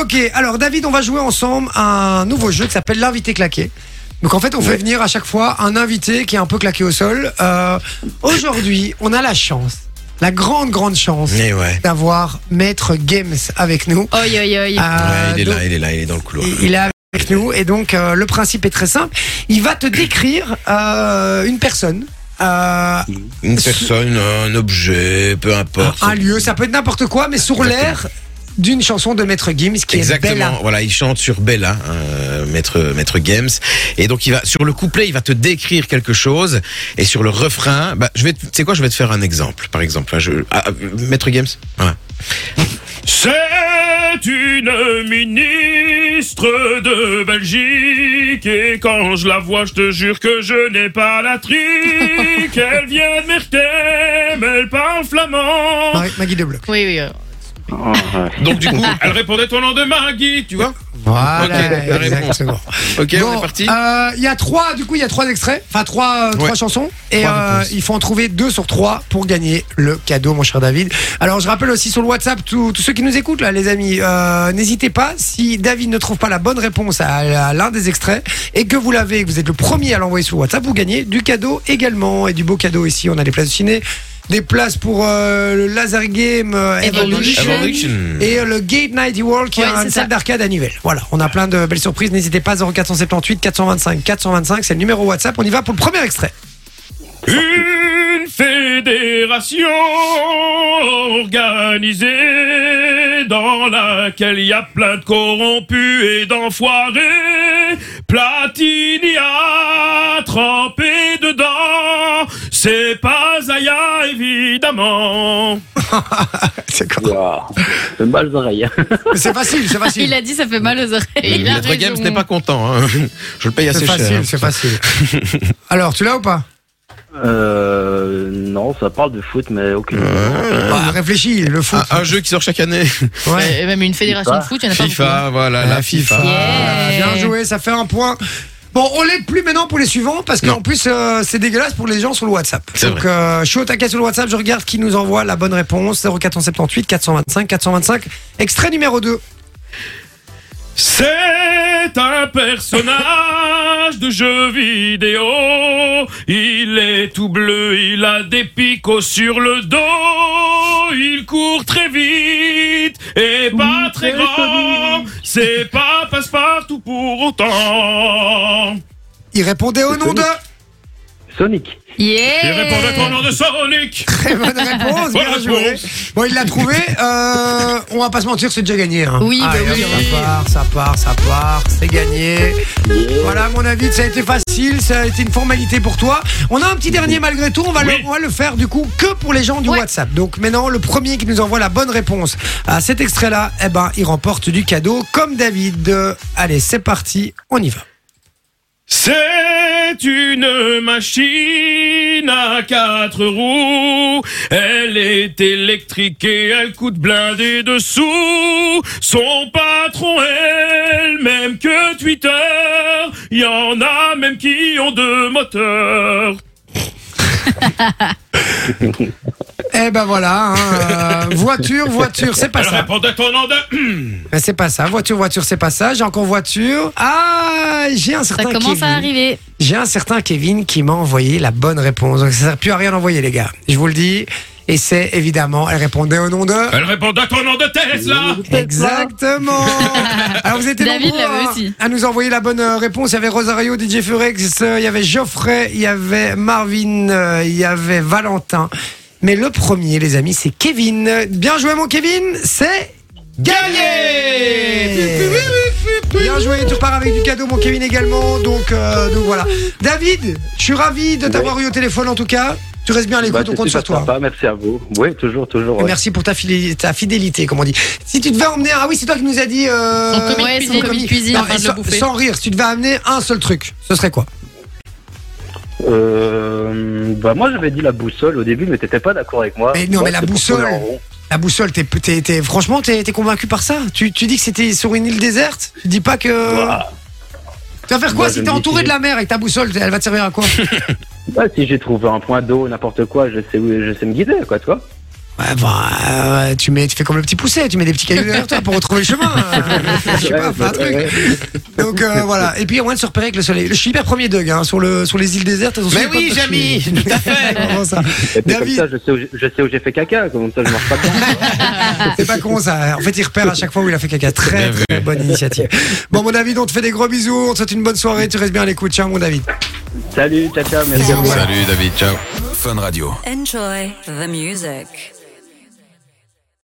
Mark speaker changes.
Speaker 1: ok. Alors, David, on va jouer ensemble à un nouveau jeu qui s'appelle l'invité claqué. Donc, en fait, on fait venir à chaque fois un invité qui est un peu claqué au sol. Euh, Aujourd'hui, on a la chance, la grande, grande chance
Speaker 2: Mais ouais.
Speaker 1: d'avoir Maître Games avec nous.
Speaker 3: Oi, oi, oi.
Speaker 1: Euh,
Speaker 2: Ouais, il est
Speaker 1: donc,
Speaker 2: là, il est là, il est dans le couloir.
Speaker 1: il- il est avec nous et donc euh, le principe est très simple. Il va te décrire euh, une personne, euh,
Speaker 2: Une personne, un objet, peu importe.
Speaker 1: un lieu, ça peut être n'importe quoi, mais sur l'air d'une chanson de Maître Gims qui est
Speaker 2: Exactement.
Speaker 1: Bella.
Speaker 2: Voilà, il chante sur Bella, euh, maître maître Games, et donc il va sur le couplet, il va te décrire quelque chose, et sur le refrain, bah je vais, te- tu sais quoi, je vais te faire un exemple, par exemple. hein, Je, ah, ah, maître Games, voilà.
Speaker 4: C'est une ministre de Belgique et quand je la vois, je te jure que je n'ai pas la trique. Elle vient de Mertem, elle parle flamand.
Speaker 1: Marie- Maggie de Bloc.
Speaker 3: Oui, oui. euh.
Speaker 4: Donc du coup, elle répondait au nom de tu vois
Speaker 1: Voilà,
Speaker 2: Ok, la réponse.
Speaker 1: exactement.
Speaker 2: Ok, on est parti.
Speaker 1: euh, Il y a trois, du coup, il y a trois extraits, enfin trois, euh, trois chansons, et
Speaker 2: Trois
Speaker 1: euh,
Speaker 2: réponses.
Speaker 1: il faut en trouver deux sur trois pour gagner le cadeau, mon cher David. Alors, je rappelle aussi sur le WhatsApp tous tous ceux qui nous écoutent là, les amis, euh, n'hésitez pas si David ne trouve pas la bonne réponse à, à l'un des extraits et que vous l'avez, que vous êtes le premier à l'envoyer sur le WhatsApp, vous gagnez du cadeau également et du beau cadeau ici. On a des places de ciné, des places pour euh, le Laser Game euh,
Speaker 3: Evolution.
Speaker 2: Evolution.
Speaker 1: et euh, le Gate 90 World qui
Speaker 3: Ouais,
Speaker 1: est une
Speaker 3: c'est
Speaker 1: salle d'arcade à Nivelles. Voilà, on a plein de belles surprises. N'hésitez pas 0478 425 425, c'est le numéro WhatsApp. On y va pour le premier extrait.
Speaker 4: Une fédération organisée dans laquelle il y a plein de corrompus et d'enfoirés. Platini a trempé dedans. C'est pas Zaya, évidemment.
Speaker 1: C'est quoi.
Speaker 5: Ça fait mal aux oreilles.
Speaker 1: C'est facile, c'est facile.
Speaker 3: Il a dit ça fait mal aux oreilles. Il a
Speaker 2: Maître Games n'est pas content. hein. Je le paye assez
Speaker 1: C'est
Speaker 2: cher.
Speaker 1: facile,
Speaker 2: hein.
Speaker 1: c'est facile. Alors, tu l'as ou pas
Speaker 5: Euh, non, ça parle de foot, mais aucune.
Speaker 1: Bah, Réfléchis, le foot.
Speaker 2: Un, un jeu qui sort chaque année.
Speaker 1: Ouais.
Speaker 3: Euh, Même une fédération
Speaker 5: FIFA.
Speaker 3: de foot, il y en a pas beaucoup.
Speaker 2: FIFA, voilà, la FIFA.
Speaker 1: Ah,
Speaker 3: Yeah.
Speaker 1: Bien joué, ça fait un point. Bon, on l'aide plus maintenant pour les suivants parce qu'en plus euh, c'est dégueulasse pour les gens sur le WhatsApp. Donc euh, je suis au taquet sur le WhatsApp, je regarde qui nous envoie la bonne réponse 0478 425 425. Extrait numéro 2.
Speaker 4: C'est un personnage de jeu vidéo. Il est tout bleu, il a des picots sur le dos. Il court très vite et pas très grand. C'est pas passe-partout pour autant.
Speaker 1: Il répondait au nom de
Speaker 5: Sonic.
Speaker 3: Yeah.
Speaker 4: Il répondait au nom de Sonic.
Speaker 1: Très bonne réponse, bien
Speaker 4: Bonne
Speaker 1: joué.
Speaker 4: réponse.
Speaker 1: Bon, il l'a trouvé. Euh, on va pas se mentir, c'est déjà gagné. hein.
Speaker 3: Oui, bah
Speaker 1: Allez,
Speaker 3: oui,
Speaker 1: hop,
Speaker 3: oui.
Speaker 1: Ça part, ça part, ça part, c'est gagné. Voilà, à mon avis, ça a été facile, ça a été une formalité pour toi. On a un petit dernier malgré tout, on va, le, on va le faire du coup que pour les gens du
Speaker 3: Ouais.
Speaker 1: WhatsApp. Donc maintenant, le premier qui nous envoie la bonne réponse à cet extrait-là, eh ben, il remporte du cadeau comme David. Allez, c'est parti, on y va.
Speaker 4: C'est une machine à quatre roues. Elle est électrique et elle coûte blindé dessous. Son patron, elle, même que Twitter. Y en a même qui ont deux moteurs.
Speaker 1: Eh ben voilà, hein, euh, voiture, voiture, c'est pas
Speaker 4: Elle
Speaker 1: ça.
Speaker 4: répondait au nom de...
Speaker 1: Mais c'est pas ça. Voiture, voiture, c'est pas ça. J'ai encore voiture. Ah, j'ai un
Speaker 3: Ça
Speaker 1: certain
Speaker 3: commence
Speaker 1: Kevin.
Speaker 3: à arriver.
Speaker 1: J'ai un certain Kevin qui m'a envoyé la bonne réponse. Donc ça sert plus à rien d'envoyer, les gars. Je vous le dis. Et c'est évidemment, elle répondait au nom de.
Speaker 4: Elle répondait au nom de Tesla.
Speaker 1: Exactement. Alors vous étiez
Speaker 3: David
Speaker 1: nombreux
Speaker 3: l'avait aussi.
Speaker 1: à nous envoyer la bonne euh, réponse. Il y avait Rosario, DJ Furex, euh, il y avait Geoffrey, il y avait Marvin, euh, il y avait Valentin. Mais le premier, les amis, c'est Kevin. Bien joué, mon Kevin. C'est gagné. Bien joué, tu pars avec du cadeau, mon Kevin également. Donc, euh, donc voilà. David, je suis ravi de t'avoir eu au téléphone en tout cas. Tu restes bien à l'écoute,
Speaker 5: Bah,
Speaker 1: on compte sur toi.
Speaker 5: sympa, merci à vous. Oui, toujours, toujours. Ouais.
Speaker 1: merci pour ta fidélité, ta fidélité, comme on dit. Si tu devais emmener, ah oui, c'est toi qui nous as dit. Euh,
Speaker 3: Son Ouais, cuisine. de cuisine
Speaker 1: Non,
Speaker 3: afin de
Speaker 1: sans,
Speaker 3: le bouffer.
Speaker 1: sans rire, si tu devais amener un seul truc, ce serait quoi?
Speaker 5: Euh, bah, moi, j'avais dit la boussole au début, mais t'étais pas d'accord avec moi.
Speaker 1: Mais non,
Speaker 5: Moi,
Speaker 1: mais la boussole. La boussole, t'es, t'es- t'es- franchement, t'es, convaincu par ça? Tu, tu dis que c'était sur une île déserte? Tu dis pas que. Tu vas faire quoi
Speaker 5: Moi,
Speaker 1: si t'es entouré de la mer avec ta boussole Elle va te servir à quoi?
Speaker 5: Bah, si j'ai trouvé un point d'eau, n'importe quoi, je sais, où, je sais me guider, quoi, tu vois.
Speaker 1: Ouais, bah, euh, tu mets, tu fais comme le petit poussé, tu mets des petits cailloux derrière toi pour retrouver le chemin. Je sais pas, fais un truc. Donc euh, voilà. Et puis il y a moyen de se repérer avec le soleil. Je suis hyper premier Doug hein, sur le sur les îles désertes.
Speaker 2: Mais oui, Jamy, tout à fait.
Speaker 1: Vraiment ça.
Speaker 5: Et puis comme
Speaker 1: David.
Speaker 5: ça, je sais où j'ai- fait caca, comme ça je marche pas dedans.
Speaker 1: C'est pas con ça. En fait, il repère à chaque fois où il a fait caca. Très très bonne initiative. Bon mon David, on te fait des gros bisous. On te souhaite une bonne soirée. Tu restes bien à l'écoute. Ciao mon David.
Speaker 5: Salut, ciao, ciao, merci.
Speaker 1: Bisous.
Speaker 2: Salut David, ciao.
Speaker 6: Fun Radio.
Speaker 7: Enjoy the music.